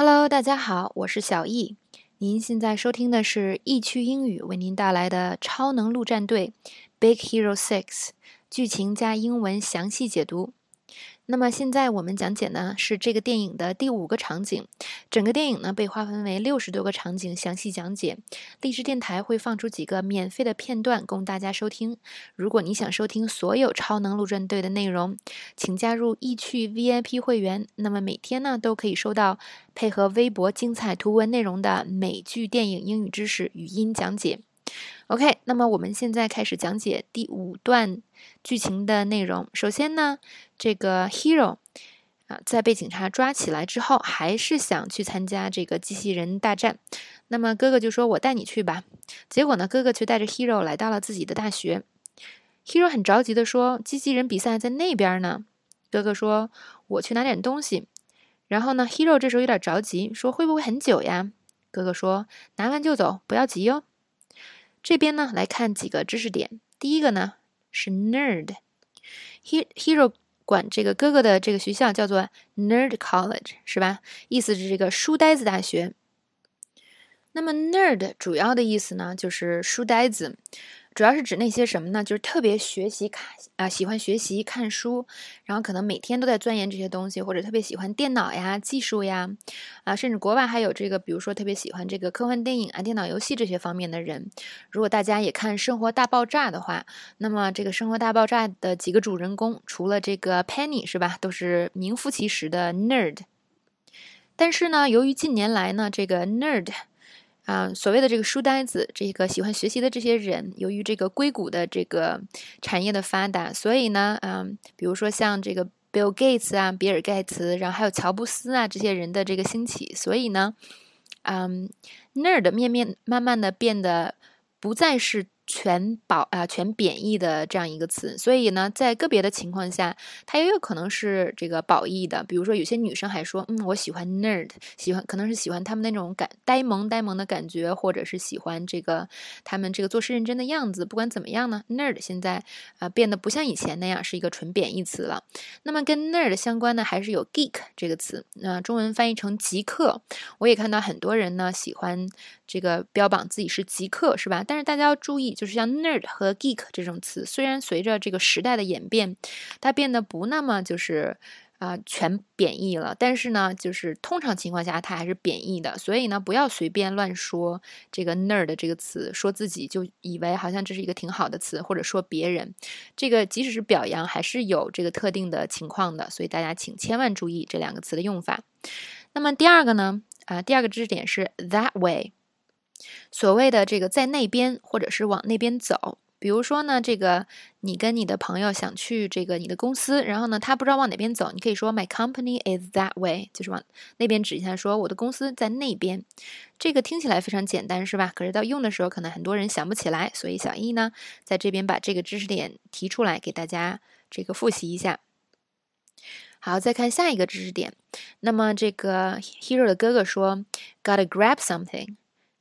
Hello，大家好，我是小易。您现在收听的是易趣英语为您带来的《超能陆战队 Big Hero Six》剧情加英文详细解读。那么现在我们讲解呢是这个电影的第五个场景，整个电影呢被划分为六十多个场景详细讲解。励志电台会放出几个免费的片段供大家收听。如果你想收听所有超能陆战队的内容，请加入易趣 VIP 会员，那么每天呢都可以收到配合微博精彩图文内容的美剧、电影英语知识语音讲解。OK，那么我们现在开始讲解第五段剧情的内容。首先呢，这个 Hero 啊，在被警察抓起来之后，还是想去参加这个机器人大战。那么哥哥就说：“我带你去吧。”结果呢，哥哥却带着 Hero 来到了自己的大学。Hero 很着急的说：“机器人比赛在那边呢。”哥哥说：“我去拿点东西。”然后呢，Hero 这时候有点着急，说：“会不会很久呀？”哥哥说：“拿完就走，不要急哟。”这边呢，来看几个知识点。第一个呢是 nerd，hero 管这个哥哥的这个学校叫做 nerd college，是吧？意思是这个书呆子大学。那么 nerd 主要的意思呢，就是书呆子。主要是指那些什么呢？就是特别学习看啊，喜欢学习看书，然后可能每天都在钻研这些东西，或者特别喜欢电脑呀、技术呀，啊，甚至国外还有这个，比如说特别喜欢这个科幻电影啊、电脑游戏这些方面的人。如果大家也看《生活大爆炸》的话，那么这个《生活大爆炸》的几个主人公，除了这个 Penny 是吧，都是名副其实的 nerd。但是呢，由于近年来呢，这个 nerd。啊，所谓的这个书呆子，这个喜欢学习的这些人，由于这个硅谷的这个产业的发达，所以呢，嗯，比如说像这个 Bill Gates 啊，比尔盖茨，然后还有乔布斯啊这些人的这个兴起，所以呢，嗯，nerd 面面慢慢的变得不再是。全褒啊，全贬义的这样一个词，所以呢，在个别的情况下，它也有可能是这个褒义的。比如说，有些女生还说，嗯，我喜欢 nerd，喜欢可能是喜欢他们那种感呆萌呆萌的感觉，或者是喜欢这个他们这个做事认真的样子。不管怎么样呢，nerd 现在啊变得不像以前那样是一个纯贬义词了。那么跟 nerd 相关的还是有 geek 这个词，那中文翻译成极客。我也看到很多人呢喜欢这个标榜自己是极客，是吧？但是大家要注意。就是像 nerd 和 geek 这种词，虽然随着这个时代的演变，它变得不那么就是啊全贬义了，但是呢，就是通常情况下它还是贬义的。所以呢，不要随便乱说这个 nerd 这个词，说自己就以为好像这是一个挺好的词，或者说别人这个即使是表扬，还是有这个特定的情况的。所以大家请千万注意这两个词的用法。那么第二个呢，啊，第二个知识点是 that way。所谓的这个在那边，或者是往那边走，比如说呢，这个你跟你的朋友想去这个你的公司，然后呢，他不知道往哪边走，你可以说 My company is that way，就是往那边指一下，说我的公司在那边。这个听起来非常简单，是吧？可是到用的时候，可能很多人想不起来，所以小易呢，在这边把这个知识点提出来给大家这个复习一下。好，再看下一个知识点。那么这个 Hero 的哥哥说，Gotta grab something。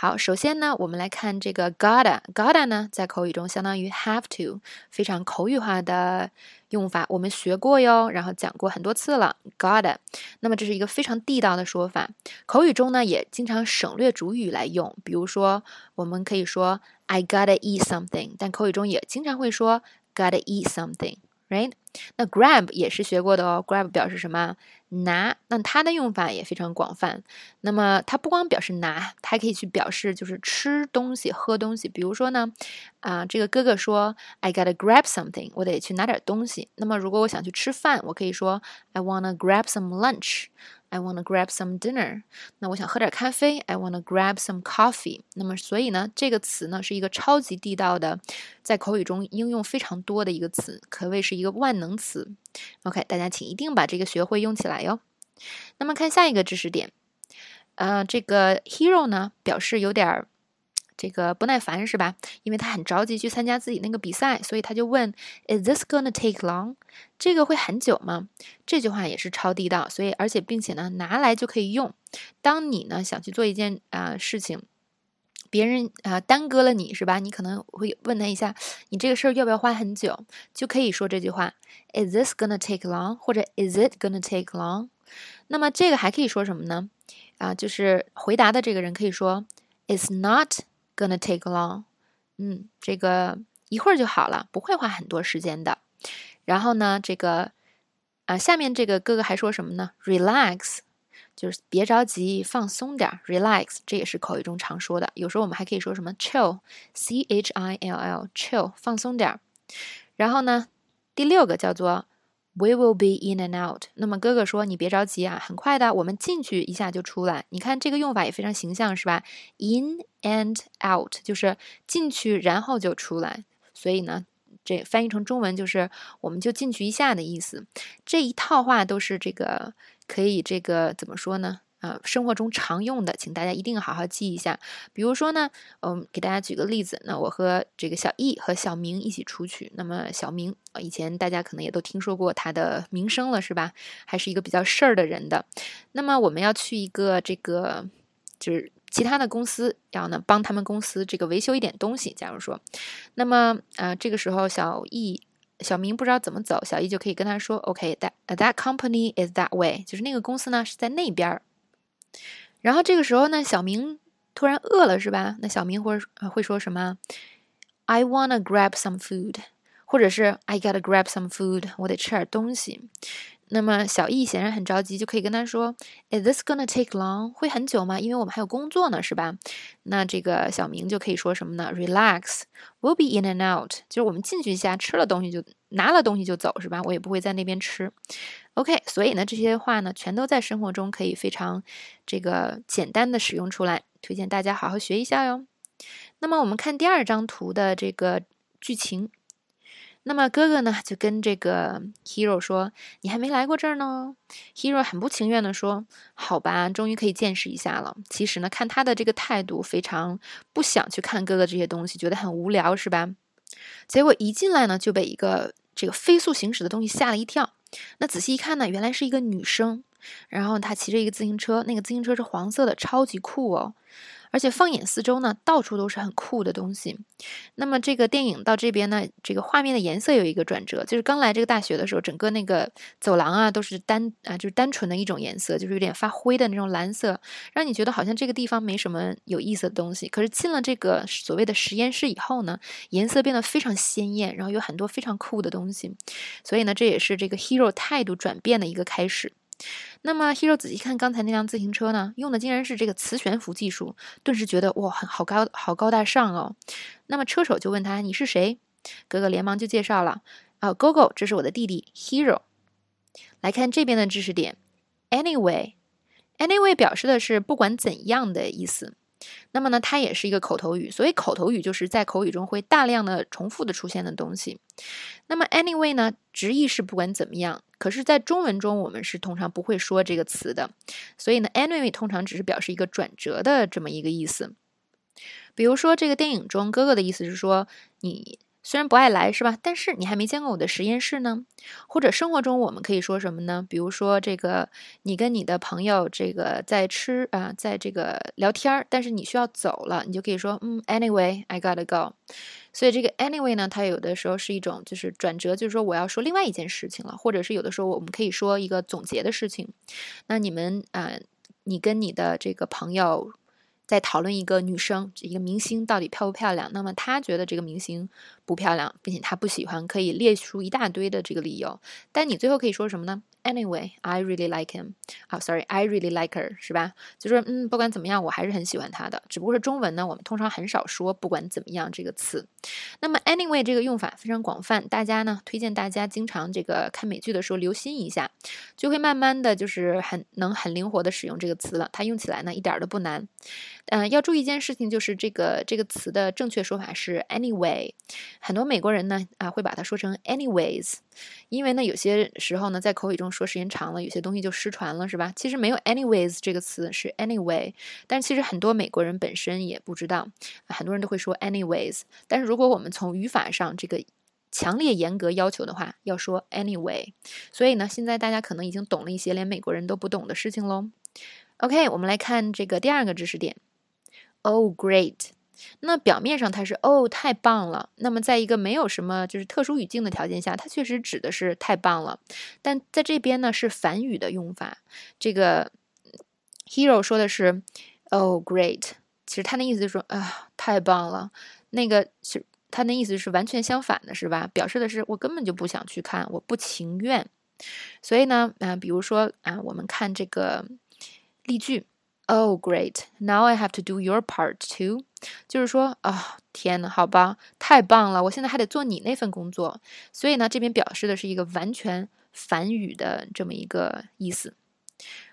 好，首先呢，我们来看这个 gotta，gotta 呢，在口语中相当于 have to，非常口语化的用法，我们学过哟，然后讲过很多次了，gotta。那么这是一个非常地道的说法，口语中呢也经常省略主语来用，比如说我们可以说 I gotta eat something，但口语中也经常会说 gotta eat something，right？。那 grab 也是学过的哦。grab 表示什么？拿。那它的用法也非常广泛。那么它不光表示拿，它还可以去表示就是吃东西、喝东西。比如说呢，啊，这个哥哥说，I gotta grab something，我得去拿点东西。那么如果我想去吃饭，我可以说，I wanna grab some lunch。I want to grab some dinner。那我想喝点咖啡。I want to grab some coffee。那么，所以呢，这个词呢是一个超级地道的，在口语中应用非常多的一个词，可谓是一个万能词。OK，大家请一定把这个学会用起来哟。那么看下一个知识点，呃，这个 hero 呢表示有点。这个不耐烦是吧？因为他很着急去参加自己那个比赛，所以他就问：“Is this gonna take long？” 这个会很久吗？这句话也是超地道，所以而且并且呢，拿来就可以用。当你呢想去做一件啊事情，别人啊耽搁了你是吧？你可能会问他一下：“你这个事儿要不要花很久？”就可以说这句话：“Is this gonna take long？” 或者 “Is it gonna take long？” 那么这个还可以说什么呢？啊，就是回答的这个人可以说 "It's not gonna take long"，嗯，这个一会儿就好了，不会花很多时间的。然后呢，这个啊，下面这个哥哥还说什么呢？Relax，就是别着急，放松点儿。Relax，这也是口语中常说的。有时候我们还可以说什么 chill，c h i l l，chill，放松点儿。然后呢，第六个叫做 We will be in and out。那么哥哥说你别着急啊，很快的，我们进去一下就出来。你看这个用法也非常形象，是吧？In and out 就是进去然后就出来。所以呢，这翻译成中文就是我们就进去一下的意思。这一套话都是这个可以这个怎么说呢？啊，生活中常用的，请大家一定好好记一下。比如说呢，嗯，给大家举个例子，那我和这个小易和小明一起出去。那么小明啊，以前大家可能也都听说过他的名声了，是吧？还是一个比较事儿的人的。那么我们要去一个这个，就是其他的公司，要呢帮他们公司这个维修一点东西。假如说，那么啊，这个时候小易。小明不知道怎么走，小易就可以跟他说：“OK，that that company is that way，就是那个公司呢是在那边儿。”然后这个时候呢，小明突然饿了，是吧？那小明或者会说什么？I wanna grab some food，或者是 I gotta grab some food，我得吃点东西。那么小易显然很着急，就可以跟他说：“Is this gonna take long？会很久吗？因为我们还有工作呢，是吧？”那这个小明就可以说什么呢？“Relax，we'll be in and out。”就是我们进去一下，吃了东西就拿了东西就走，是吧？我也不会在那边吃。OK，所以呢，这些话呢，全都在生活中可以非常这个简单的使用出来，推荐大家好好学一下哟。那么我们看第二张图的这个剧情。那么哥哥呢，就跟这个 Hero 说：“你还没来过这儿呢。”Hero 很不情愿的说：“好吧，终于可以见识一下了。”其实呢，看他的这个态度，非常不想去看哥哥这些东西，觉得很无聊，是吧？结果一进来呢，就被一个这个飞速行驶的东西吓了一跳。那仔细一看呢，原来是一个女生，然后她骑着一个自行车，那个自行车是黄色的，超级酷哦。而且放眼四周呢，到处都是很酷的东西。那么这个电影到这边呢，这个画面的颜色有一个转折，就是刚来这个大学的时候，整个那个走廊啊都是单啊，就是单纯的一种颜色，就是有点发灰的那种蓝色，让你觉得好像这个地方没什么有意思的东西。可是进了这个所谓的实验室以后呢，颜色变得非常鲜艳，然后有很多非常酷的东西。所以呢，这也是这个 hero 态度转变的一个开始。那么，Hero 仔细看刚才那辆自行车呢，用的竟然是这个磁悬浮技术，顿时觉得哇，很好高，好高大上哦。那么车手就问他：“你是谁？”哥哥连忙就介绍了：“啊，Gogo，这是我的弟弟 Hero。”来看这边的知识点，Anyway，Anyway 表示的是不管怎样的意思。那么呢，它也是一个口头语，所以口头语就是在口语中会大量的重复的出现的东西。那么 anyway 呢，直译是不管怎么样，可是，在中文中我们是通常不会说这个词的，所以呢，anyway 通常只是表示一个转折的这么一个意思。比如说这个电影中，哥哥的意思是说你。虽然不爱来是吧？但是你还没见过我的实验室呢。或者生活中我们可以说什么呢？比如说这个，你跟你的朋友这个在吃啊，在这个聊天儿，但是你需要走了，你就可以说嗯，anyway I gotta go。所以这个 anyway 呢，它有的时候是一种就是转折，就是说我要说另外一件事情了，或者是有的时候我们可以说一个总结的事情。那你们啊，你跟你的这个朋友。在讨论一个女生，一个明星到底漂不漂亮？那么他觉得这个明星不漂亮，并且他不喜欢，可以列出一大堆的这个理由。但你最后可以说什么呢？Anyway, I really like him. 啊，Sorry, I really like her，是吧？就说，嗯，不管怎么样，我还是很喜欢他的。只不过是中文呢，我们通常很少说“不管怎么样”这个词。那么，anyway 这个用法非常广泛，大家呢推荐大家经常这个看美剧的时候留心一下，就会慢慢的就是很能很灵活的使用这个词了。它用起来呢一点都不难。嗯，要注意一件事情，就是这个这个词的正确说法是 anyway。很多美国人呢啊会把它说成 anyways，因为呢有些时候呢在口语中。说时间长了，有些东西就失传了，是吧？其实没有 anyways 这个词，是 anyway。但其实很多美国人本身也不知道，很多人都会说 anyways。但是如果我们从语法上这个强烈严格要求的话，要说 anyway。所以呢，现在大家可能已经懂了一些连美国人都不懂的事情喽。OK，我们来看这个第二个知识点。Oh, great！那表面上它是哦，太棒了。那么在一个没有什么就是特殊语境的条件下，它确实指的是太棒了。但在这边呢是反语的用法。这个 Hero 说的是 “Oh, great”，其实他的意思就是说啊，太棒了。那个是他的意思是完全相反的，是吧？表示的是我根本就不想去看，我不情愿。所以呢，啊，比如说啊，我们看这个例句 ，Oh, great! Now I have to do your part too。就是说啊，天呐，好吧，太棒了，我现在还得做你那份工作。所以呢，这边表示的是一个完全反语的这么一个意思。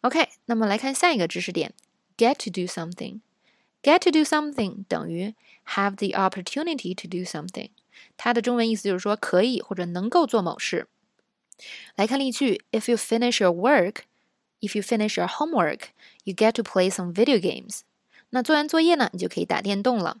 OK，那么来看下一个知识点，get to do something。get to do something 等于 have the opportunity to do something。它的中文意思就是说可以或者能够做某事。来看例句：If you finish your work, if you finish your homework, you get to play some video games。那做完作业呢，你就可以打电动了。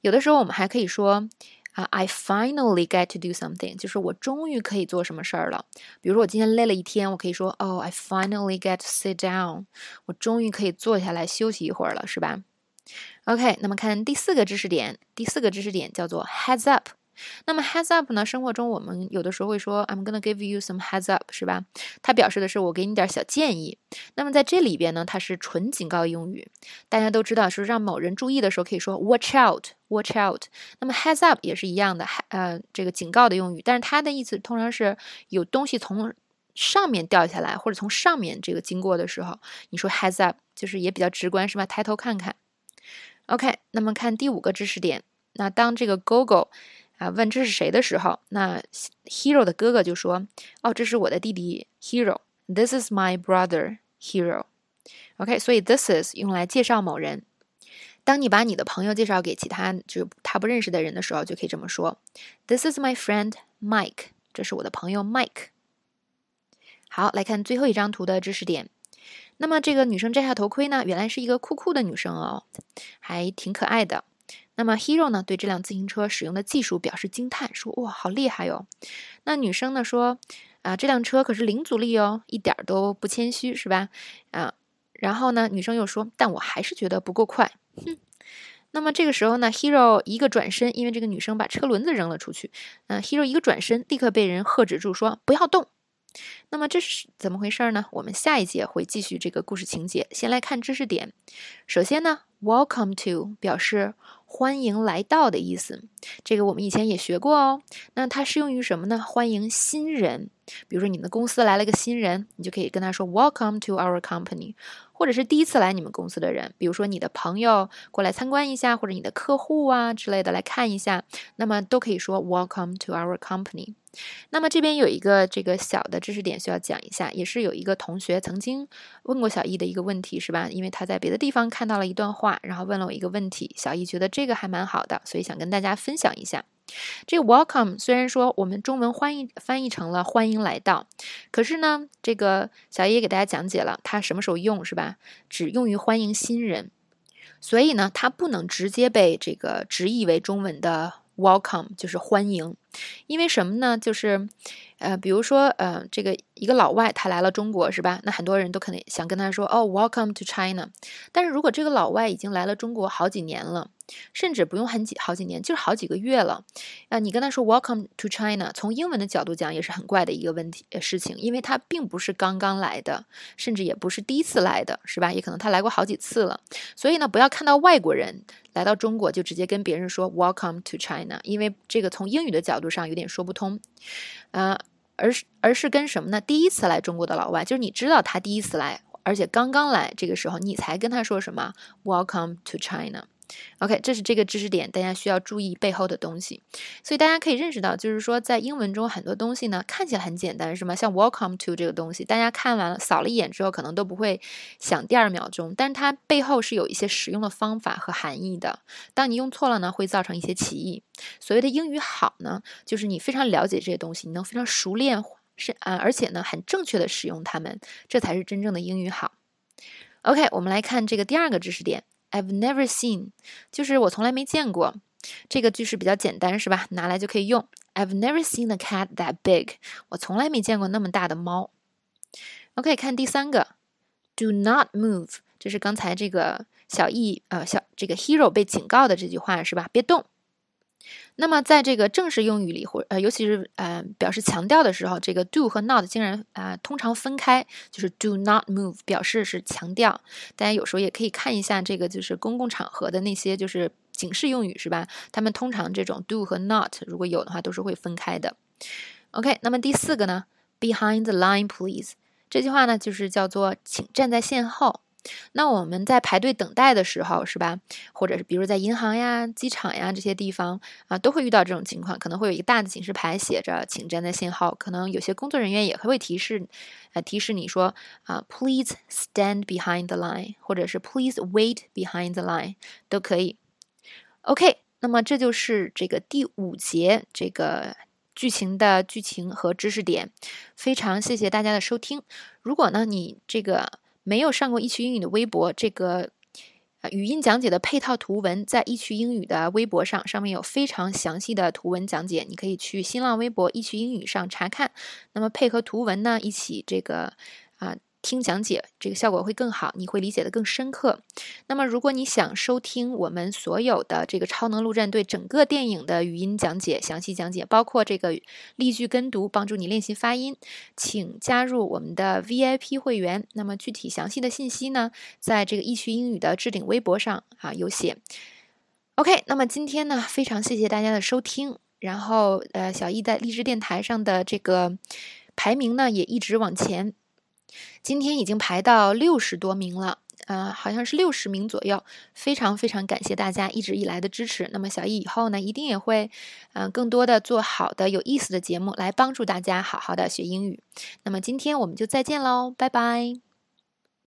有的时候我们还可以说啊，I finally get to do something，就是我终于可以做什么事儿了。比如说我今天累了一天，我可以说，Oh, I finally get to sit down，我终于可以坐下来休息一会儿了，是吧？OK，那么看第四个知识点，第四个知识点叫做 heads up。那么 heads up 呢？生活中我们有的时候会说 I'm gonna give you some heads up，是吧？它表示的是我给你点小建议。那么在这里边呢，它是纯警告用语。大家都知道，是让某人注意的时候可以说 watch out，watch out。那么 heads up 也是一样的，呃，这个警告的用语。但是它的意思通常是有东西从上面掉下来，或者从上面这个经过的时候，你说 heads up 就是也比较直观，是吧？抬头看看。OK，那么看第五个知识点。那当这个 Google 啊，问这是谁的时候，那 Hero 的哥哥就说：“哦，这是我的弟弟 Hero。This is my brother Hero。OK，所以 This is 用来介绍某人。当你把你的朋友介绍给其他就他不认识的人的时候，就可以这么说：This is my friend Mike。这是我的朋友 Mike。好，来看最后一张图的知识点。那么这个女生摘下头盔呢，原来是一个酷酷的女生哦，还挺可爱的。那么，Hero 呢对这辆自行车使用的技术表示惊叹，说：“哇，好厉害哟！”那女生呢说：“啊，这辆车可是零阻力哦，一点都不谦虚，是吧？”啊，然后呢，女生又说：“但我还是觉得不够快。”哼。那么这个时候呢，Hero 一个转身，因为这个女生把车轮子扔了出去，嗯，Hero 一个转身，立刻被人喝止住，说：“不要动。”那么这是怎么回事呢？我们下一节会继续这个故事情节。先来看知识点。首先呢，Welcome to 表示欢迎来到的意思，这个我们以前也学过哦。那它适用于什么呢？欢迎新人，比如说你们的公司来了个新人，你就可以跟他说 Welcome to our company。或者是第一次来你们公司的人，比如说你的朋友过来参观一下，或者你的客户啊之类的来看一下，那么都可以说 Welcome to our company。那么这边有一个这个小的知识点需要讲一下，也是有一个同学曾经问过小易的一个问题，是吧？因为他在别的地方看到了一段话，然后问了我一个问题，小易觉得这个还蛮好的，所以想跟大家分享一下。这个 welcome 虽然说我们中文翻译翻译成了欢迎来到，可是呢，这个小叶给大家讲解了它什么时候用是吧？只用于欢迎新人，所以呢，它不能直接被这个直译为中文的 welcome，就是欢迎。因为什么呢？就是，呃，比如说，呃，这个一个老外他来了中国，是吧？那很多人都可能想跟他说，哦，Welcome to China。但是如果这个老外已经来了中国好几年了，甚至不用很几好几年，就是好几个月了，啊，你跟他说 Welcome to China，从英文的角度讲也是很怪的一个问题事情，因为他并不是刚刚来的，甚至也不是第一次来的，是吧？也可能他来过好几次了。所以呢，不要看到外国人来到中国就直接跟别人说 Welcome to China，因为这个从英语的角度。上有点说不通，呃，而是而是跟什么呢？第一次来中国的老外，就是你知道他第一次来，而且刚刚来，这个时候你才跟他说什么？Welcome to China。OK，这是这个知识点，大家需要注意背后的东西。所以大家可以认识到，就是说在英文中很多东西呢看起来很简单，是吗？像 Welcome to 这个东西，大家看完了扫了一眼之后，可能都不会想第二秒钟，但是它背后是有一些使用的方法和含义的。当你用错了呢，会造成一些歧义。所谓的英语好呢，就是你非常了解这些东西，你能非常熟练是啊，而且呢很正确的使用它们，这才是真正的英语好。OK，我们来看这个第二个知识点。I've never seen，就是我从来没见过。这个句式比较简单，是吧？拿来就可以用。I've never seen a cat that big，我从来没见过那么大的猫。OK，看第三个，Do not move，这是刚才这个小易呃小这个 hero 被警告的这句话，是吧？别动。那么在这个正式用语里，或呃，尤其是呃表示强调的时候，这个 do 和 not 竟然啊通常分开，就是 do not move 表示是强调。大家有时候也可以看一下这个就是公共场合的那些就是警示用语是吧？他们通常这种 do 和 not 如果有的话都是会分开的。OK，那么第四个呢，behind the line please 这句话呢就是叫做请站在线后。那我们在排队等待的时候，是吧？或者是比如在银行呀、机场呀这些地方啊，都会遇到这种情况，可能会有一个大的警示牌写着“请站在信号”。可能有些工作人员也会提示，呃，提示你说啊，“Please stand behind the line”，或者是 “Please wait behind the line”，都可以。OK，那么这就是这个第五节这个剧情的剧情和知识点。非常谢谢大家的收听。如果呢，你这个。没有上过易趣英语的微博，这个语音讲解的配套图文在易趣英语的微博上，上面有非常详细的图文讲解，你可以去新浪微博易趣英语上查看。那么配合图文呢，一起这个啊。听讲解，这个效果会更好，你会理解的更深刻。那么，如果你想收听我们所有的这个《超能陆战队》整个电影的语音讲解、详细讲解，包括这个例句跟读，帮助你练习发音，请加入我们的 VIP 会员。那么，具体详细的信息呢，在这个易趣英语的置顶微博上啊有写。OK，那么今天呢，非常谢谢大家的收听。然后，呃，小易在励志电台上的这个排名呢，也一直往前。今天已经排到六十多名了，呃，好像是六十名左右。非常非常感谢大家一直以来的支持。那么小易以后呢，一定也会，嗯，更多的做好的有意思的节目来帮助大家好好的学英语。那么今天我们就再见喽，拜拜。